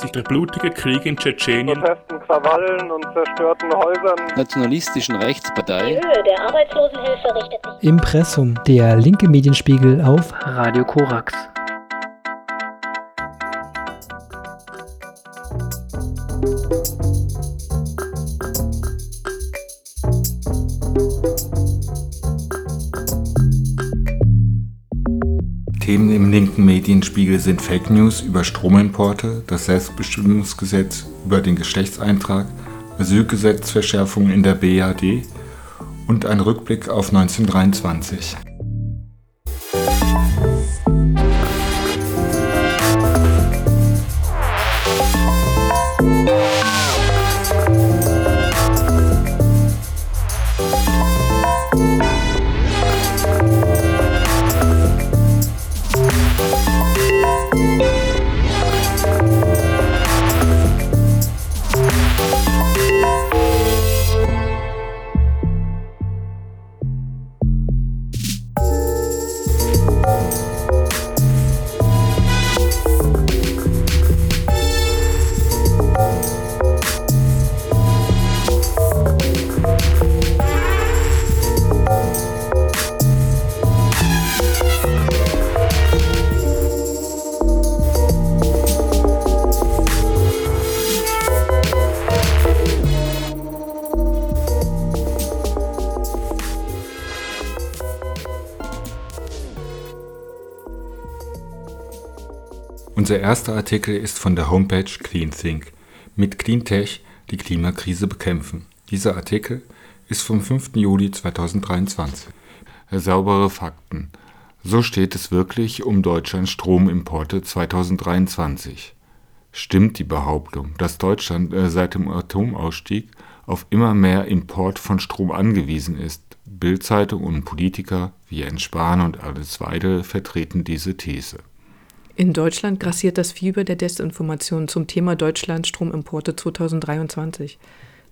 sich der blutige Krieg in Tschetschenien, Protesten, Krawallen und zerstörten Häusern, nationalistischen Die Rechtspartei Höhe der Arbeitslosenhilfe richtet sich Impressum, der linke Medienspiegel auf Radio Korax. Medienspiegel sind Fake News über Stromimporte, das Selbstbestimmungsgesetz über den Geschlechtseintrag, Asylgesetzverschärfungen in der BAD und ein Rückblick auf 1923. Unser erster Artikel ist von der Homepage CleanThink mit Cleantech die Klimakrise bekämpfen. Dieser Artikel ist vom 5. Juli 2023. Saubere Fakten. So steht es wirklich um Deutschlands Stromimporte 2023. Stimmt die Behauptung, dass Deutschland äh, seit dem Atomausstieg auf immer mehr Import von Strom angewiesen ist? Bildzeitung und Politiker wie Jens Spahn und Alice Weidel vertreten diese These. In Deutschland grassiert das Fieber der Desinformation zum Thema Deutschland Stromimporte 2023.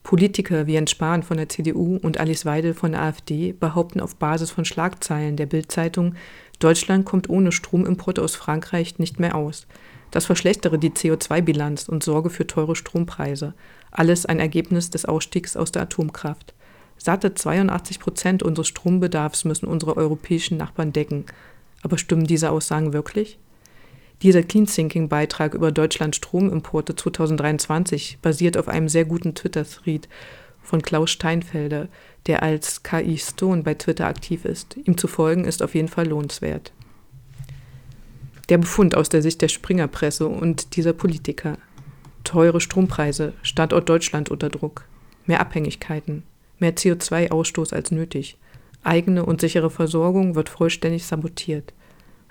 Politiker wie Jens Spahn von der CDU und Alice Weidel von der AfD behaupten auf Basis von Schlagzeilen der Bild-Zeitung, Deutschland kommt ohne Stromimporte aus Frankreich nicht mehr aus. Das verschlechtere die CO2-Bilanz und sorge für teure Strompreise. Alles ein Ergebnis des Ausstiegs aus der Atomkraft. Satte 82 Prozent unseres Strombedarfs müssen unsere europäischen Nachbarn decken. Aber stimmen diese Aussagen wirklich? Dieser Clean Thinking Beitrag über Deutschlands Stromimporte 2023 basiert auf einem sehr guten Twitter-Thread von Klaus Steinfelder, der als KI Stone bei Twitter aktiv ist. Ihm zu folgen ist auf jeden Fall lohnenswert. Der Befund aus der Sicht der Springerpresse und dieser Politiker. Teure Strompreise, Standort Deutschland unter Druck, mehr Abhängigkeiten, mehr CO2-Ausstoß als nötig, eigene und sichere Versorgung wird vollständig sabotiert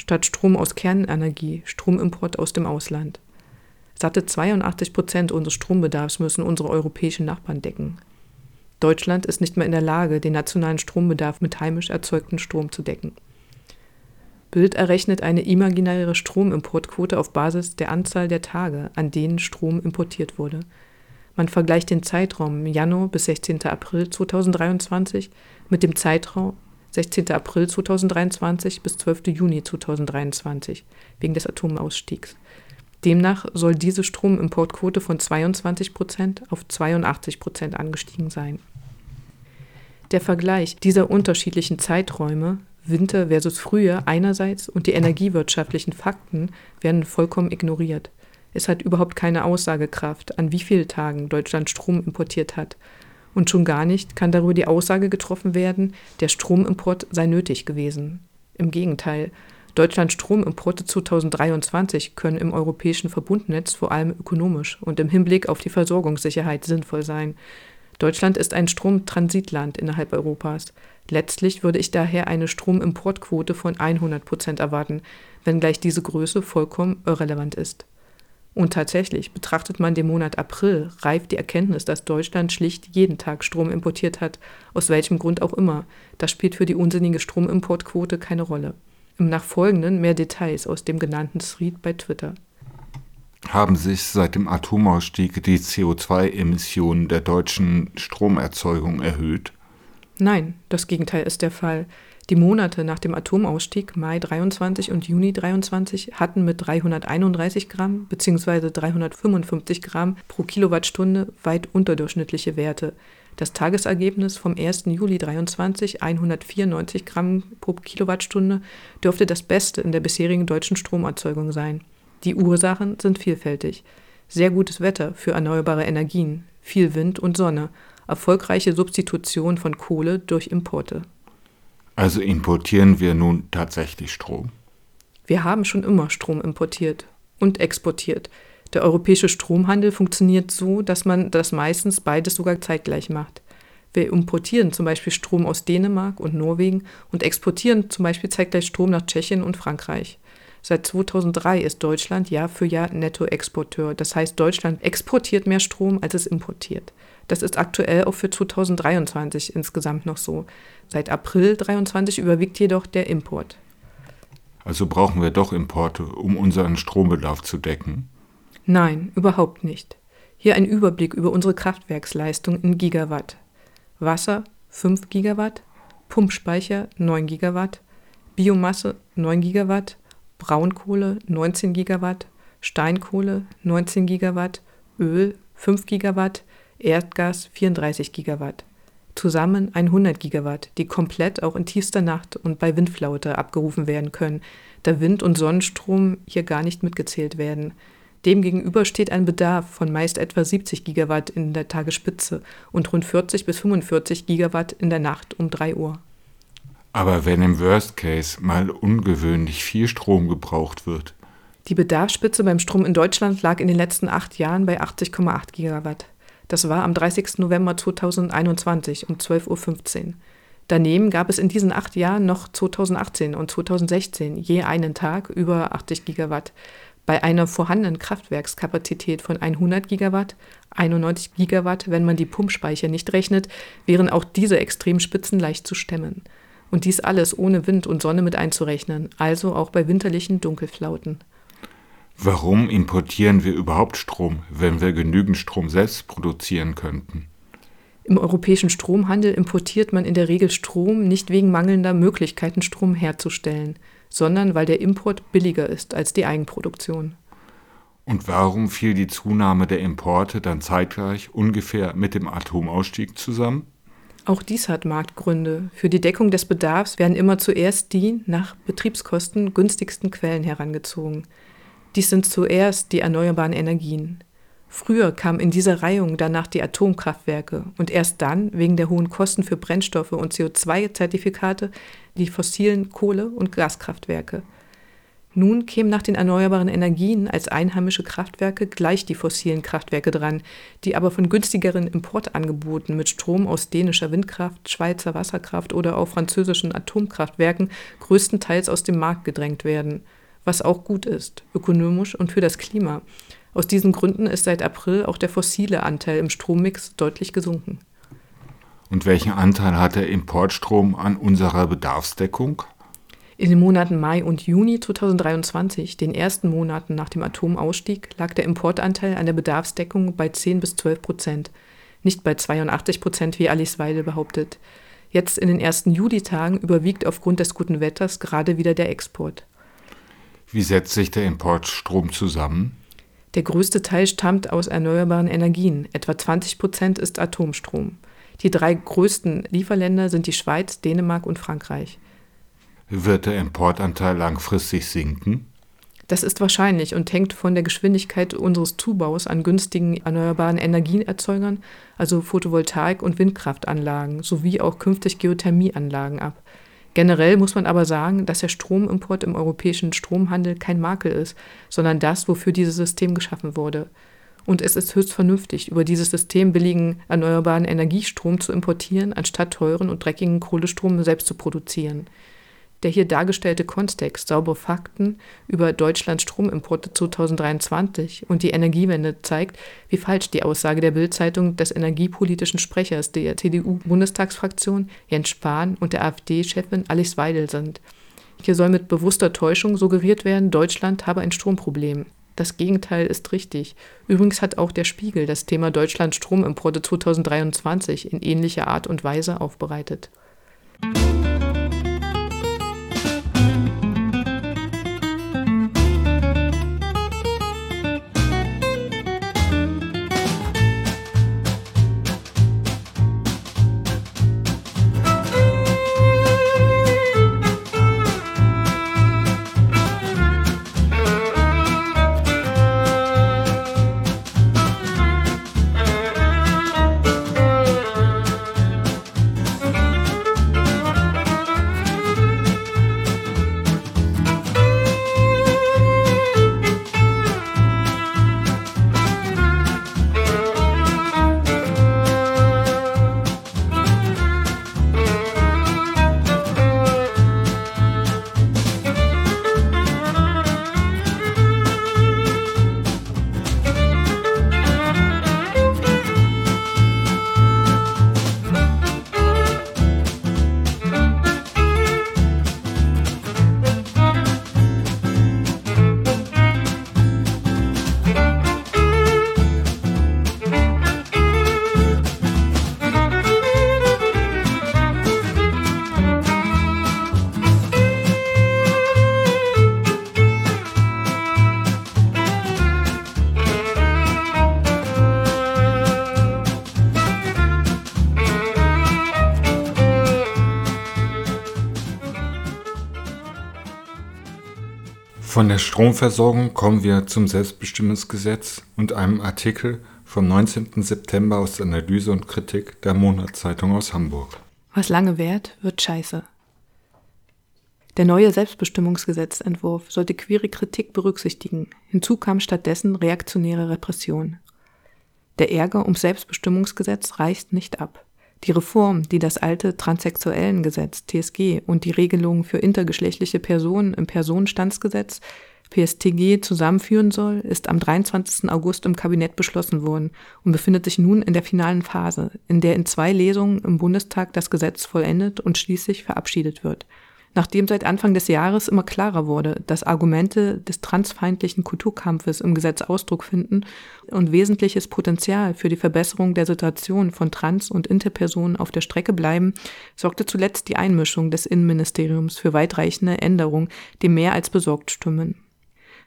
statt Strom aus Kernenergie Stromimport aus dem Ausland. Satte 82 Prozent unseres Strombedarfs müssen unsere europäischen Nachbarn decken. Deutschland ist nicht mehr in der Lage, den nationalen Strombedarf mit heimisch erzeugtem Strom zu decken. Bild errechnet eine imaginäre Stromimportquote auf Basis der Anzahl der Tage, an denen Strom importiert wurde. Man vergleicht den Zeitraum Januar bis 16. April 2023 mit dem Zeitraum 16. April 2023 bis 12. Juni 2023 wegen des Atomausstiegs. Demnach soll diese Stromimportquote von 22 Prozent auf 82 Prozent angestiegen sein. Der Vergleich dieser unterschiedlichen Zeiträume, Winter versus Frühjahr einerseits und die energiewirtschaftlichen Fakten werden vollkommen ignoriert. Es hat überhaupt keine Aussagekraft, an wie vielen Tagen Deutschland Strom importiert hat und schon gar nicht kann darüber die Aussage getroffen werden, der Stromimport sei nötig gewesen. Im Gegenteil, Deutschlands Stromimporte 2023 können im europäischen Verbundnetz vor allem ökonomisch und im Hinblick auf die Versorgungssicherheit sinnvoll sein. Deutschland ist ein Stromtransitland innerhalb Europas. Letztlich würde ich daher eine Stromimportquote von 100 Prozent erwarten, wenngleich diese Größe vollkommen irrelevant ist. Und tatsächlich, betrachtet man den Monat April, reift die Erkenntnis, dass Deutschland schlicht jeden Tag Strom importiert hat, aus welchem Grund auch immer. Das spielt für die unsinnige Stromimportquote keine Rolle. Im Nachfolgenden mehr Details aus dem genannten Thread bei Twitter. Haben sich seit dem Atomausstieg die CO2-Emissionen der deutschen Stromerzeugung erhöht? Nein, das Gegenteil ist der Fall. Die Monate nach dem Atomausstieg, Mai 23 und Juni 23, hatten mit 331 Gramm bzw. 355 Gramm pro Kilowattstunde weit unterdurchschnittliche Werte. Das Tagesergebnis vom 1. Juli 23, 194 Gramm pro Kilowattstunde, dürfte das Beste in der bisherigen deutschen Stromerzeugung sein. Die Ursachen sind vielfältig. Sehr gutes Wetter für erneuerbare Energien, viel Wind und Sonne, erfolgreiche Substitution von Kohle durch Importe. Also importieren wir nun tatsächlich Strom? Wir haben schon immer Strom importiert und exportiert. Der europäische Stromhandel funktioniert so, dass man das meistens beides sogar zeitgleich macht. Wir importieren zum Beispiel Strom aus Dänemark und Norwegen und exportieren zum Beispiel zeitgleich Strom nach Tschechien und Frankreich. Seit 2003 ist Deutschland Jahr für Jahr Nettoexporteur. Das heißt, Deutschland exportiert mehr Strom, als es importiert. Das ist aktuell auch für 2023 insgesamt noch so. Seit April 2023 überwiegt jedoch der Import. Also brauchen wir doch Importe, um unseren Strombedarf zu decken? Nein, überhaupt nicht. Hier ein Überblick über unsere Kraftwerksleistung in Gigawatt. Wasser 5 Gigawatt, Pumpspeicher 9 Gigawatt, Biomasse 9 Gigawatt, Braunkohle 19 Gigawatt, Steinkohle 19 Gigawatt, Öl 5 Gigawatt, Erdgas 34 Gigawatt. Zusammen 100 Gigawatt, die komplett auch in tiefster Nacht und bei Windflaute abgerufen werden können, da Wind- und Sonnenstrom hier gar nicht mitgezählt werden. Demgegenüber steht ein Bedarf von meist etwa 70 Gigawatt in der Tagesspitze und rund 40 bis 45 Gigawatt in der Nacht um 3 Uhr. Aber wenn im Worst Case mal ungewöhnlich viel Strom gebraucht wird. Die Bedarfsspitze beim Strom in Deutschland lag in den letzten acht Jahren bei 80,8 Gigawatt. Das war am 30. November 2021 um 12.15 Uhr. Daneben gab es in diesen acht Jahren noch 2018 und 2016 je einen Tag über 80 Gigawatt. Bei einer vorhandenen Kraftwerkskapazität von 100 Gigawatt, 91 Gigawatt, wenn man die Pumpspeicher nicht rechnet, wären auch diese Extremspitzen leicht zu stemmen. Und dies alles ohne Wind und Sonne mit einzurechnen, also auch bei winterlichen Dunkelflauten. Warum importieren wir überhaupt Strom, wenn wir genügend Strom selbst produzieren könnten? Im europäischen Stromhandel importiert man in der Regel Strom nicht wegen mangelnder Möglichkeiten, Strom herzustellen, sondern weil der Import billiger ist als die Eigenproduktion. Und warum fiel die Zunahme der Importe dann zeitgleich ungefähr mit dem Atomausstieg zusammen? Auch dies hat Marktgründe. Für die Deckung des Bedarfs werden immer zuerst die nach Betriebskosten günstigsten Quellen herangezogen. Dies sind zuerst die erneuerbaren Energien. Früher kamen in dieser Reihung danach die Atomkraftwerke und erst dann, wegen der hohen Kosten für Brennstoffe und CO2-Zertifikate, die fossilen Kohle- und Gaskraftwerke. Nun kämen nach den erneuerbaren Energien als einheimische Kraftwerke gleich die fossilen Kraftwerke dran, die aber von günstigeren Importangeboten mit Strom aus dänischer Windkraft, Schweizer Wasserkraft oder auch französischen Atomkraftwerken größtenteils aus dem Markt gedrängt werden, was auch gut ist, ökonomisch und für das Klima. Aus diesen Gründen ist seit April auch der fossile Anteil im Strommix deutlich gesunken. Und welchen Anteil hat der Importstrom an unserer Bedarfsdeckung? In den Monaten Mai und Juni 2023, den ersten Monaten nach dem Atomausstieg, lag der Importanteil an der Bedarfsdeckung bei 10 bis 12 Prozent, nicht bei 82 Prozent, wie Alice Weide behauptet. Jetzt in den ersten Juli-Tagen überwiegt aufgrund des guten Wetters gerade wieder der Export. Wie setzt sich der Importstrom zusammen? Der größte Teil stammt aus erneuerbaren Energien, etwa 20 Prozent ist Atomstrom. Die drei größten Lieferländer sind die Schweiz, Dänemark und Frankreich. Wird der Importanteil langfristig sinken? Das ist wahrscheinlich und hängt von der Geschwindigkeit unseres Zubaus an günstigen erneuerbaren Energieerzeugern, also Photovoltaik- und Windkraftanlagen, sowie auch künftig Geothermieanlagen ab. Generell muss man aber sagen, dass der Stromimport im europäischen Stromhandel kein Makel ist, sondern das, wofür dieses System geschaffen wurde. Und es ist höchst vernünftig, über dieses System billigen erneuerbaren Energiestrom zu importieren, anstatt teuren und dreckigen Kohlestrom selbst zu produzieren. Der hier dargestellte Kontext, saubere Fakten über Deutschlands Stromimporte 2023 und die Energiewende zeigt, wie falsch die Aussage der Bildzeitung des energiepolitischen Sprechers der CDU-Bundestagsfraktion Jens Spahn und der AfD-Chefin Alice Weidel sind. Hier soll mit bewusster Täuschung suggeriert werden, Deutschland habe ein Stromproblem. Das Gegenteil ist richtig. Übrigens hat auch der Spiegel das Thema Deutschland Stromimporte 2023 in ähnlicher Art und Weise aufbereitet. Von der Stromversorgung kommen wir zum Selbstbestimmungsgesetz und einem Artikel vom 19. September aus der Analyse und Kritik der Monatszeitung aus Hamburg. Was lange währt, wird scheiße. Der neue Selbstbestimmungsgesetzentwurf sollte queere Kritik berücksichtigen. Hinzu kam stattdessen reaktionäre Repression. Der Ärger ums Selbstbestimmungsgesetz reicht nicht ab. Die Reform, die das alte Transsexuellengesetz TSG und die Regelungen für intergeschlechtliche Personen im Personenstandsgesetz PSTG zusammenführen soll, ist am 23. August im Kabinett beschlossen worden und befindet sich nun in der finalen Phase, in der in zwei Lesungen im Bundestag das Gesetz vollendet und schließlich verabschiedet wird nachdem seit Anfang des Jahres immer klarer wurde, dass Argumente des transfeindlichen Kulturkampfes im Gesetz Ausdruck finden und wesentliches Potenzial für die Verbesserung der Situation von Trans- und Interpersonen auf der Strecke bleiben, sorgte zuletzt die Einmischung des Innenministeriums für weitreichende Änderungen, die mehr als besorgt stimmen.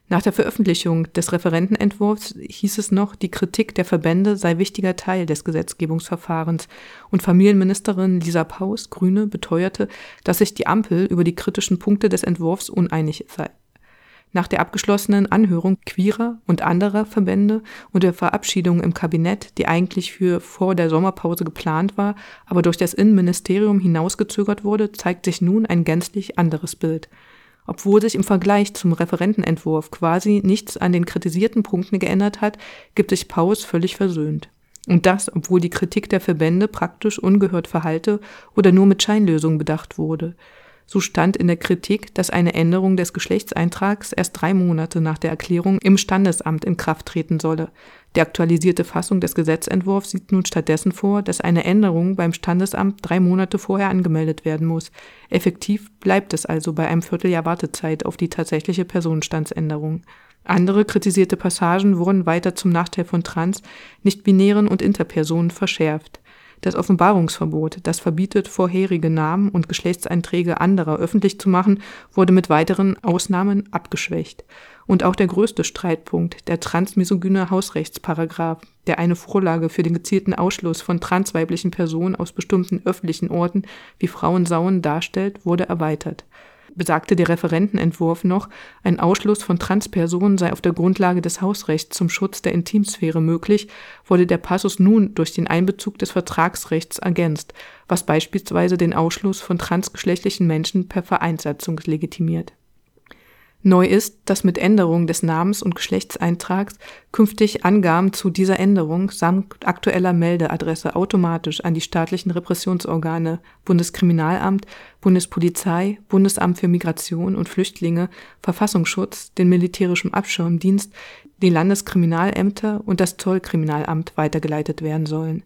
Nach der Veröffentlichung des Referentenentwurfs hieß es noch, die Kritik der Verbände sei wichtiger Teil des Gesetzgebungsverfahrens und Familienministerin Lisa Paus, Grüne, beteuerte, dass sich die Ampel über die kritischen Punkte des Entwurfs uneinig sei. Nach der abgeschlossenen Anhörung queerer und anderer Verbände und der Verabschiedung im Kabinett, die eigentlich für vor der Sommerpause geplant war, aber durch das Innenministerium hinausgezögert wurde, zeigt sich nun ein gänzlich anderes Bild obwohl sich im Vergleich zum Referentenentwurf quasi nichts an den kritisierten Punkten geändert hat, gibt sich Paus völlig versöhnt. Und das, obwohl die Kritik der Verbände praktisch ungehört verhalte oder nur mit Scheinlösungen bedacht wurde. So stand in der Kritik, dass eine Änderung des Geschlechtseintrags erst drei Monate nach der Erklärung im Standesamt in Kraft treten solle. Die aktualisierte Fassung des Gesetzentwurfs sieht nun stattdessen vor, dass eine Änderung beim Standesamt drei Monate vorher angemeldet werden muss. Effektiv bleibt es also bei einem Vierteljahr Wartezeit auf die tatsächliche Personenstandsänderung. Andere kritisierte Passagen wurden weiter zum Nachteil von Trans, nicht-binären und Interpersonen verschärft. Das Offenbarungsverbot, das verbietet, vorherige Namen und Geschlechtseinträge anderer öffentlich zu machen, wurde mit weiteren Ausnahmen abgeschwächt. Und auch der größte Streitpunkt, der transmisogyne Hausrechtsparagraph, der eine Vorlage für den gezielten Ausschluss von transweiblichen Personen aus bestimmten öffentlichen Orten wie Frauensauen darstellt, wurde erweitert besagte der Referentenentwurf noch, ein Ausschluss von Transpersonen sei auf der Grundlage des Hausrechts zum Schutz der Intimsphäre möglich, wurde der Passus nun durch den Einbezug des Vertragsrechts ergänzt, was beispielsweise den Ausschluss von transgeschlechtlichen Menschen per Vereinssatzung legitimiert Neu ist, dass mit Änderung des Namens und Geschlechtseintrags künftig Angaben zu dieser Änderung samt aktueller Meldeadresse automatisch an die staatlichen Repressionsorgane Bundeskriminalamt, Bundespolizei, Bundesamt für Migration und Flüchtlinge, Verfassungsschutz, den militärischen Abschirmdienst, die Landeskriminalämter und das Zollkriminalamt weitergeleitet werden sollen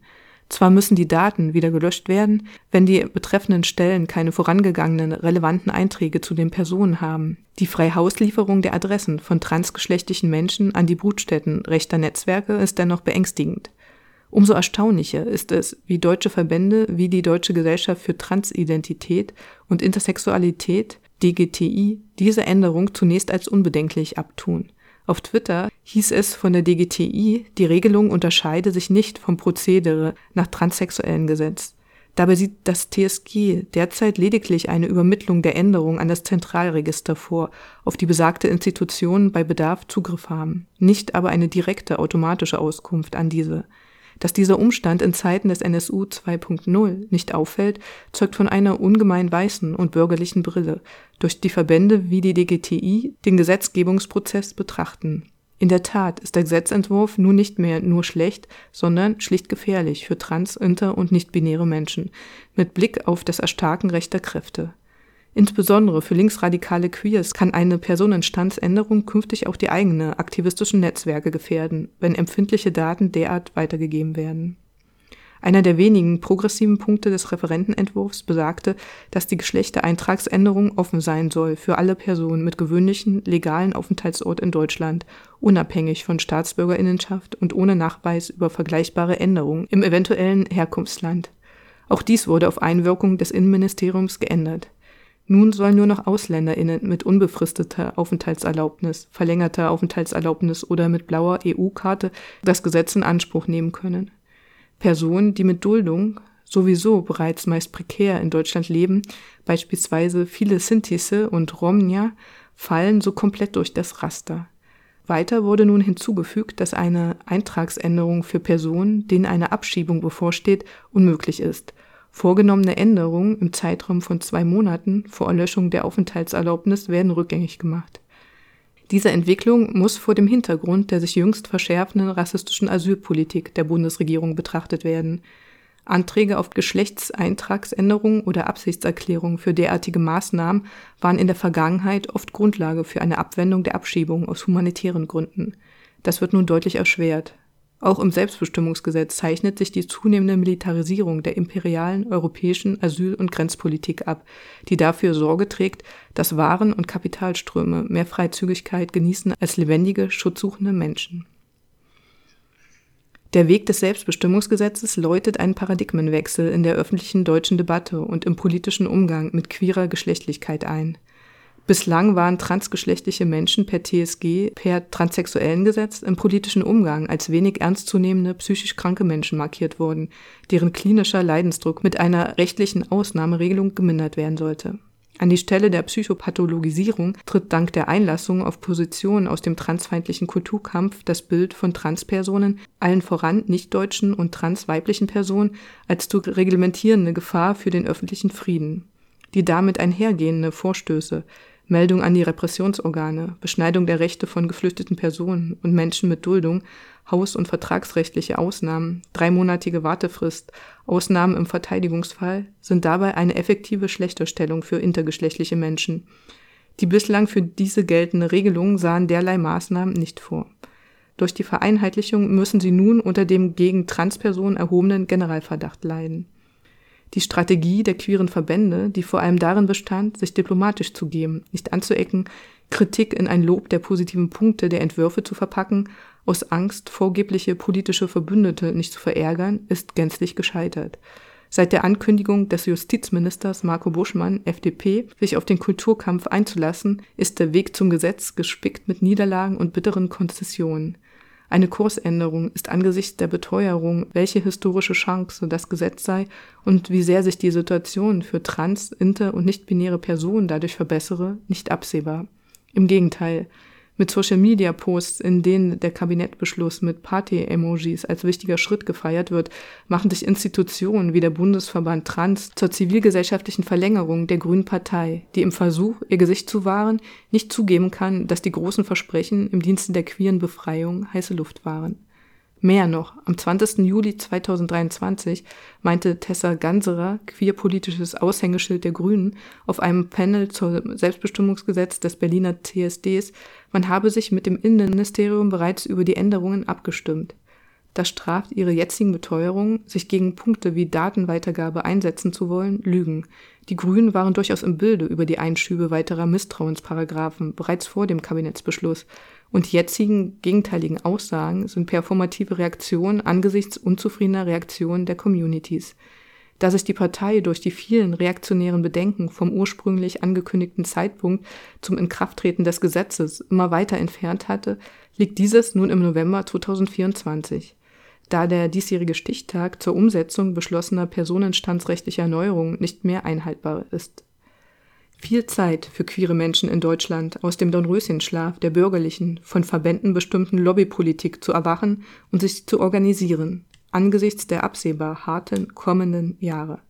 zwar müssen die Daten wieder gelöscht werden, wenn die betreffenden Stellen keine vorangegangenen relevanten Einträge zu den Personen haben. Die Freihauslieferung der Adressen von transgeschlechtlichen Menschen an die Brutstätten rechter Netzwerke ist dennoch beängstigend. Umso erstaunlicher ist es, wie deutsche Verbände wie die Deutsche Gesellschaft für Transidentität und Intersexualität DGTI diese Änderung zunächst als unbedenklich abtun. Auf Twitter hieß es von der DGTI, die Regelung unterscheide sich nicht vom Prozedere nach transsexuellen Gesetz. Dabei sieht das TSG derzeit lediglich eine Übermittlung der Änderung an das Zentralregister vor, auf die besagte Institutionen bei Bedarf Zugriff haben, nicht aber eine direkte automatische Auskunft an diese. Dass dieser Umstand in Zeiten des NSU 2.0 nicht auffällt, zeugt von einer ungemein weißen und bürgerlichen Brille, durch die Verbände wie die DGTI den Gesetzgebungsprozess betrachten. In der Tat ist der Gesetzentwurf nun nicht mehr nur schlecht, sondern schlicht gefährlich für trans-, inter- und nicht-binäre Menschen, mit Blick auf das Erstarken rechter Kräfte. Insbesondere für linksradikale Queers kann eine Personenstandsänderung künftig auch die eigene aktivistischen Netzwerke gefährden, wenn empfindliche Daten derart weitergegeben werden. Einer der wenigen progressiven Punkte des Referentenentwurfs besagte, dass die Geschlechtereintragsänderung offen sein soll für alle Personen mit gewöhnlichen legalen Aufenthaltsort in Deutschland, unabhängig von Staatsbürgerinnenschaft und ohne Nachweis über vergleichbare Änderungen im eventuellen Herkunftsland. Auch dies wurde auf Einwirkung des Innenministeriums geändert. Nun sollen nur noch AusländerInnen mit unbefristeter Aufenthaltserlaubnis, verlängerter Aufenthaltserlaubnis oder mit blauer EU-Karte das Gesetz in Anspruch nehmen können. Personen, die mit Duldung sowieso bereits meist prekär in Deutschland leben, beispielsweise viele Sintise und Romnia, fallen so komplett durch das Raster. Weiter wurde nun hinzugefügt, dass eine Eintragsänderung für Personen, denen eine Abschiebung bevorsteht, unmöglich ist. Vorgenommene Änderungen im Zeitraum von zwei Monaten vor Erlöschung der Aufenthaltserlaubnis werden rückgängig gemacht. Diese Entwicklung muss vor dem Hintergrund der sich jüngst verschärfenden rassistischen Asylpolitik der Bundesregierung betrachtet werden. Anträge auf Geschlechtseintragsänderung oder Absichtserklärung für derartige Maßnahmen waren in der Vergangenheit oft Grundlage für eine Abwendung der Abschiebung aus humanitären Gründen. Das wird nun deutlich erschwert. Auch im Selbstbestimmungsgesetz zeichnet sich die zunehmende Militarisierung der imperialen europäischen Asyl- und Grenzpolitik ab, die dafür Sorge trägt, dass Waren- und Kapitalströme mehr Freizügigkeit genießen als lebendige, schutzsuchende Menschen. Der Weg des Selbstbestimmungsgesetzes läutet einen Paradigmenwechsel in der öffentlichen deutschen Debatte und im politischen Umgang mit queerer Geschlechtlichkeit ein. Bislang waren transgeschlechtliche Menschen per TSG, per transsexuellen Gesetz im politischen Umgang als wenig ernstzunehmende psychisch kranke Menschen markiert worden, deren klinischer Leidensdruck mit einer rechtlichen Ausnahmeregelung gemindert werden sollte. An die Stelle der Psychopathologisierung tritt dank der Einlassung auf Positionen aus dem transfeindlichen Kulturkampf das Bild von Transpersonen, allen voran nichtdeutschen und transweiblichen Personen, als zu reglementierende Gefahr für den öffentlichen Frieden. Die damit einhergehende Vorstöße, Meldung an die Repressionsorgane, Beschneidung der Rechte von geflüchteten Personen und Menschen mit Duldung, haus- und vertragsrechtliche Ausnahmen, dreimonatige Wartefrist, Ausnahmen im Verteidigungsfall sind dabei eine effektive Schlechterstellung für intergeschlechtliche Menschen. Die bislang für diese geltende Regelung sahen derlei Maßnahmen nicht vor. Durch die Vereinheitlichung müssen sie nun unter dem gegen Transpersonen erhobenen Generalverdacht leiden. Die Strategie der queeren Verbände, die vor allem darin bestand, sich diplomatisch zu geben, nicht anzuecken, Kritik in ein Lob der positiven Punkte der Entwürfe zu verpacken, aus Angst, vorgebliche politische Verbündete nicht zu verärgern, ist gänzlich gescheitert. Seit der Ankündigung des Justizministers Marco Buschmann, FDP, sich auf den Kulturkampf einzulassen, ist der Weg zum Gesetz gespickt mit Niederlagen und bitteren Konzessionen. Eine Kursänderung ist angesichts der Beteuerung, welche historische Chance das Gesetz sei und wie sehr sich die Situation für trans-, inter- und nicht-binäre Personen dadurch verbessere, nicht absehbar. Im Gegenteil, mit Social-Media-Posts, in denen der Kabinettbeschluss mit Party-Emojis als wichtiger Schritt gefeiert wird, machen sich Institutionen wie der Bundesverband Trans zur zivilgesellschaftlichen Verlängerung der Grünen Partei, die im Versuch, ihr Gesicht zu wahren, nicht zugeben kann, dass die großen Versprechen im Dienste der queeren Befreiung heiße Luft waren. Mehr noch, am 20. Juli 2023 meinte Tessa Ganserer, queerpolitisches Aushängeschild der Grünen, auf einem Panel zum Selbstbestimmungsgesetz des Berliner TSDs, man habe sich mit dem Innenministerium bereits über die Änderungen abgestimmt. Das straft ihre jetzigen Beteuerungen, sich gegen Punkte wie Datenweitergabe einsetzen zu wollen, Lügen. Die Grünen waren durchaus im Bilde über die Einschübe weiterer Misstrauensparagraphen bereits vor dem Kabinettsbeschluss und die jetzigen gegenteiligen Aussagen sind performative Reaktionen angesichts unzufriedener Reaktionen der Communities. Da sich die Partei durch die vielen reaktionären Bedenken vom ursprünglich angekündigten Zeitpunkt zum Inkrafttreten des Gesetzes immer weiter entfernt hatte, liegt dieses nun im November 2024. Da der diesjährige Stichtag zur Umsetzung beschlossener personenstandsrechtlicher Neuerungen nicht mehr einhaltbar ist viel Zeit für queere Menschen in Deutschland aus dem Dornröschenschlaf der bürgerlichen, von Verbänden bestimmten Lobbypolitik zu erwachen und sich zu organisieren, angesichts der absehbar harten kommenden Jahre.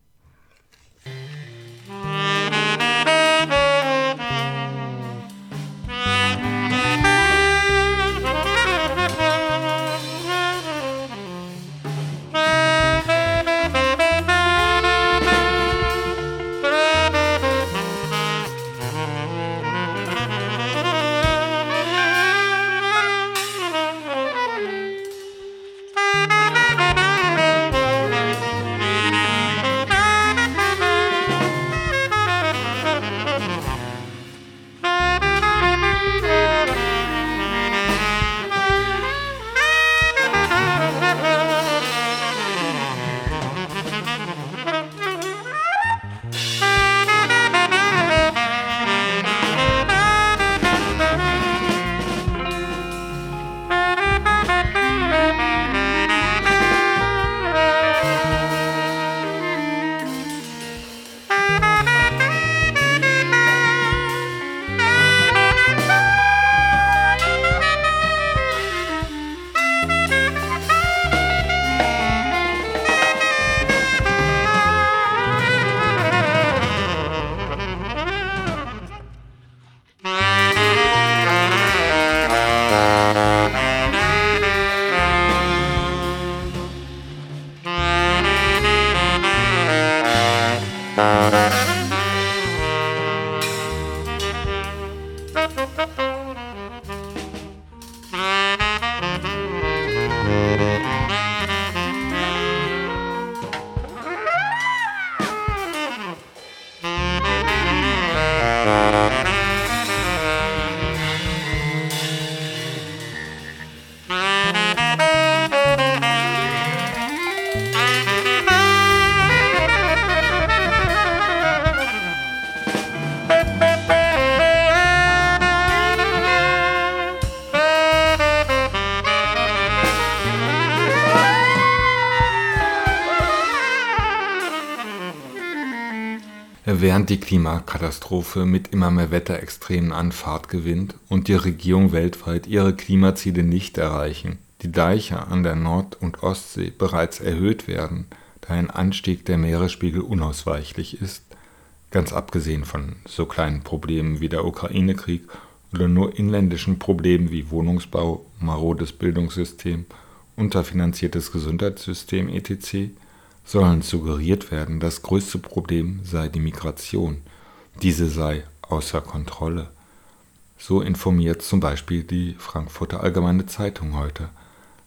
Die Klimakatastrophe mit immer mehr Wetterextremen an Fahrt gewinnt und die Regierungen weltweit ihre Klimaziele nicht erreichen, die Deiche an der Nord- und Ostsee bereits erhöht werden, da ein Anstieg der Meeresspiegel unausweichlich ist, ganz abgesehen von so kleinen Problemen wie der Ukraine-Krieg oder nur inländischen Problemen wie Wohnungsbau, marodes Bildungssystem, unterfinanziertes Gesundheitssystem etc., sollen suggeriert werden, das größte Problem sei die Migration, diese sei außer Kontrolle. So informiert zum Beispiel die Frankfurter Allgemeine Zeitung heute.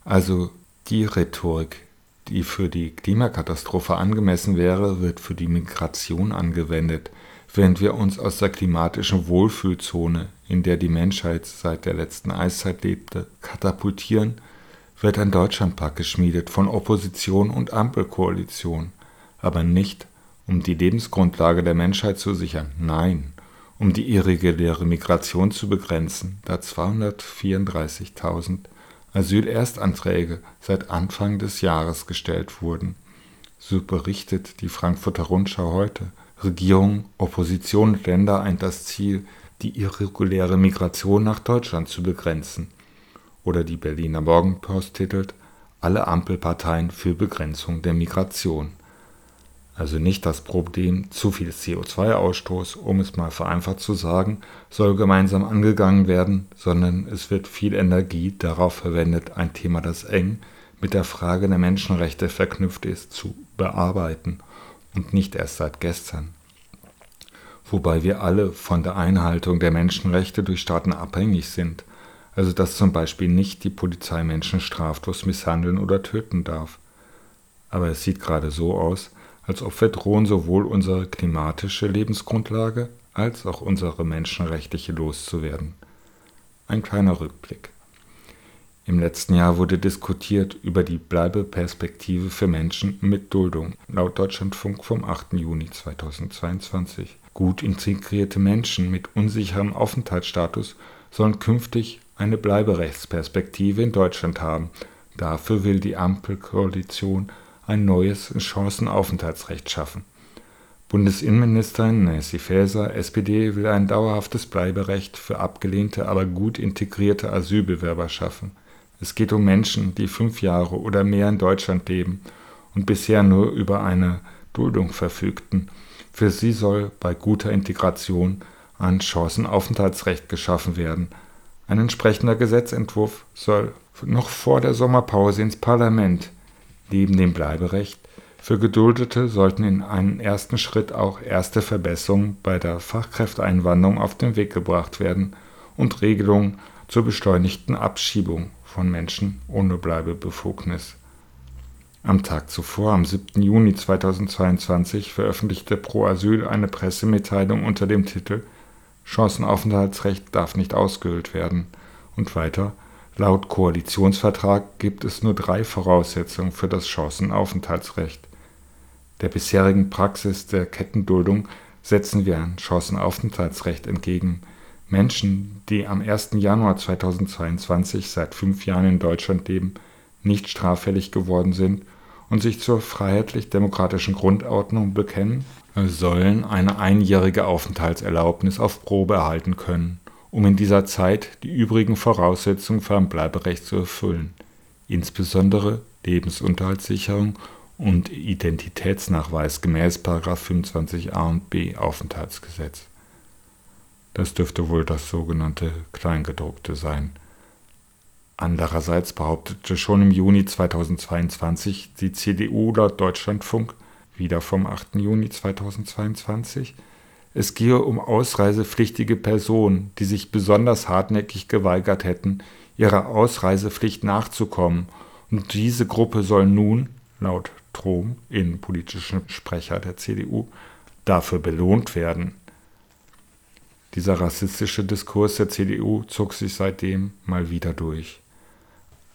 Also die Rhetorik, die für die Klimakatastrophe angemessen wäre, wird für die Migration angewendet, während wir uns aus der klimatischen Wohlfühlzone, in der die Menschheit seit der letzten Eiszeit lebte, katapultieren wird ein Deutschlandpakt geschmiedet von Opposition und Ampelkoalition, aber nicht, um die Lebensgrundlage der Menschheit zu sichern, nein, um die irreguläre Migration zu begrenzen, da 234.000 Asylerstanträge seit Anfang des Jahres gestellt wurden. So berichtet die Frankfurter Rundschau heute. Regierung, Opposition und Länder eint das Ziel, die irreguläre Migration nach Deutschland zu begrenzen. Oder die Berliner Morgenpost titelt Alle Ampelparteien für Begrenzung der Migration. Also nicht das Problem zu viel CO2-Ausstoß, um es mal vereinfacht zu sagen, soll gemeinsam angegangen werden, sondern es wird viel Energie darauf verwendet, ein Thema, das eng mit der Frage der Menschenrechte verknüpft ist, zu bearbeiten und nicht erst seit gestern. Wobei wir alle von der Einhaltung der Menschenrechte durch Staaten abhängig sind also dass zum Beispiel nicht die Polizei Menschen straflos misshandeln oder töten darf. Aber es sieht gerade so aus, als ob wir drohen, sowohl unsere klimatische Lebensgrundlage als auch unsere menschenrechtliche loszuwerden. Ein kleiner Rückblick. Im letzten Jahr wurde diskutiert über die Bleibeperspektive für Menschen mit Duldung, laut Deutschlandfunk vom 8. Juni 2022. Gut integrierte Menschen mit unsicherem Aufenthaltsstatus sollen künftig eine Bleiberechtsperspektive in Deutschland haben. Dafür will die Ampelkoalition ein neues Chancenaufenthaltsrecht schaffen. Bundesinnenministerin Nancy Faeser, SPD, will ein dauerhaftes Bleiberecht für abgelehnte, aber gut integrierte Asylbewerber schaffen. Es geht um Menschen, die fünf Jahre oder mehr in Deutschland leben und bisher nur über eine Duldung verfügten. Für sie soll bei guter Integration ein Chancenaufenthaltsrecht geschaffen werden – ein entsprechender Gesetzentwurf soll noch vor der Sommerpause ins Parlament. Neben dem Bleiberecht für Geduldete sollten in einem ersten Schritt auch erste Verbesserungen bei der Fachkräfteeinwanderung auf den Weg gebracht werden und Regelungen zur beschleunigten Abschiebung von Menschen ohne Bleibebefugnis. Am Tag zuvor, am 7. Juni 2022, veröffentlichte Pro Asyl eine Pressemitteilung unter dem Titel Chancenaufenthaltsrecht darf nicht ausgehöhlt werden. Und weiter, laut Koalitionsvertrag gibt es nur drei Voraussetzungen für das Chancenaufenthaltsrecht. Der bisherigen Praxis der Kettenduldung setzen wir ein Chancenaufenthaltsrecht entgegen. Menschen, die am 1. Januar 2022 seit fünf Jahren in Deutschland leben, nicht straffällig geworden sind und sich zur freiheitlich-demokratischen Grundordnung bekennen sollen eine einjährige Aufenthaltserlaubnis auf Probe erhalten können, um in dieser Zeit die übrigen Voraussetzungen für ein Bleiberecht zu erfüllen, insbesondere Lebensunterhaltssicherung und Identitätsnachweis gemäß 25a und b Aufenthaltsgesetz. Das dürfte wohl das sogenannte Kleingedruckte sein. Andererseits behauptete schon im Juni 2022 die CDU laut Deutschlandfunk, wieder vom 8. Juni 2022. Es gehe um ausreisepflichtige Personen, die sich besonders hartnäckig geweigert hätten, ihrer Ausreisepflicht nachzukommen, und diese Gruppe soll nun, laut Trom, innenpolitischen Sprecher der CDU, dafür belohnt werden. Dieser rassistische Diskurs der CDU zog sich seitdem mal wieder durch.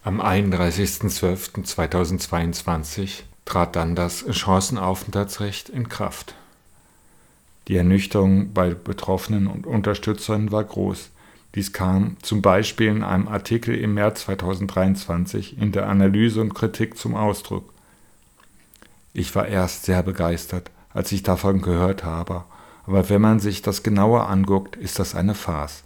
Am 31.12.2022 trat dann das Chancenaufenthaltsrecht in Kraft. Die Ernüchterung bei Betroffenen und Unterstützern war groß. Dies kam zum Beispiel in einem Artikel im März 2023 in der Analyse und Kritik zum Ausdruck. Ich war erst sehr begeistert, als ich davon gehört habe, Aber wenn man sich das genauer anguckt, ist das eine Farce,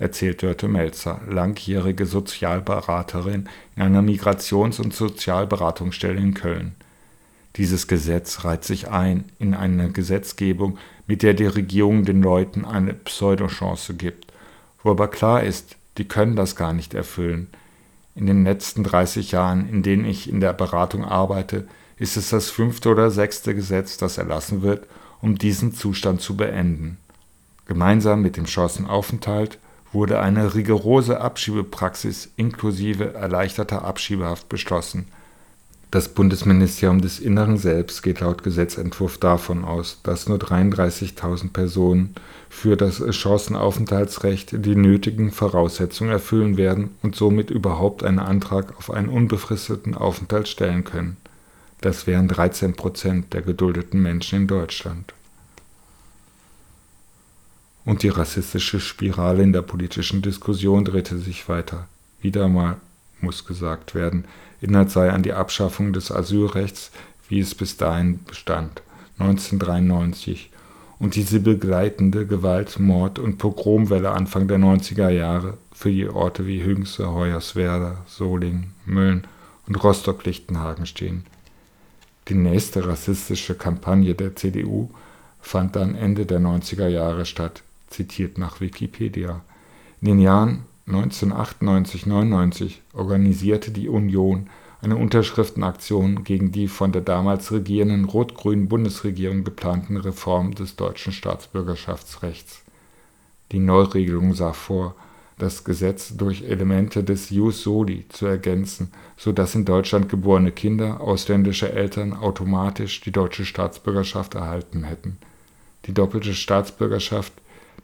erzählt Dörte Melzer, langjährige Sozialberaterin in einer Migrations- und Sozialberatungsstelle in Köln. Dieses Gesetz reiht sich ein in eine Gesetzgebung, mit der die Regierung den Leuten eine Pseudochance gibt, wo aber klar ist, die können das gar nicht erfüllen. In den letzten 30 Jahren, in denen ich in der Beratung arbeite, ist es das fünfte oder sechste Gesetz, das erlassen wird, um diesen Zustand zu beenden. Gemeinsam mit dem Chancenaufenthalt wurde eine rigorose Abschiebepraxis inklusive erleichterter Abschiebehaft beschlossen – das Bundesministerium des Inneren selbst geht laut Gesetzentwurf davon aus, dass nur 33.000 Personen für das Chancenaufenthaltsrecht die nötigen Voraussetzungen erfüllen werden und somit überhaupt einen Antrag auf einen unbefristeten Aufenthalt stellen können. Das wären 13 Prozent der geduldeten Menschen in Deutschland. Und die rassistische Spirale in der politischen Diskussion drehte sich weiter. Wieder mal muss gesagt werden, erinnert sei an die Abschaffung des Asylrechts, wie es bis dahin bestand, 1993, und diese begleitende Gewalt-, Mord- und Pogromwelle Anfang der 90er Jahre für die Orte wie Hüngste, Hoyerswerda, Solingen, Mölln und Rostock-Lichtenhagen stehen. Die nächste rassistische Kampagne der CDU fand dann Ende der 90er Jahre statt, zitiert nach Wikipedia. In den Jahren 1998/99 organisierte die Union eine Unterschriftenaktion gegen die von der damals regierenden rot-grünen Bundesregierung geplanten Reform des deutschen Staatsbürgerschaftsrechts. Die Neuregelung sah vor, das Gesetz durch Elemente des Ius soli zu ergänzen, so dass in Deutschland geborene Kinder ausländischer Eltern automatisch die deutsche Staatsbürgerschaft erhalten hätten. Die doppelte Staatsbürgerschaft,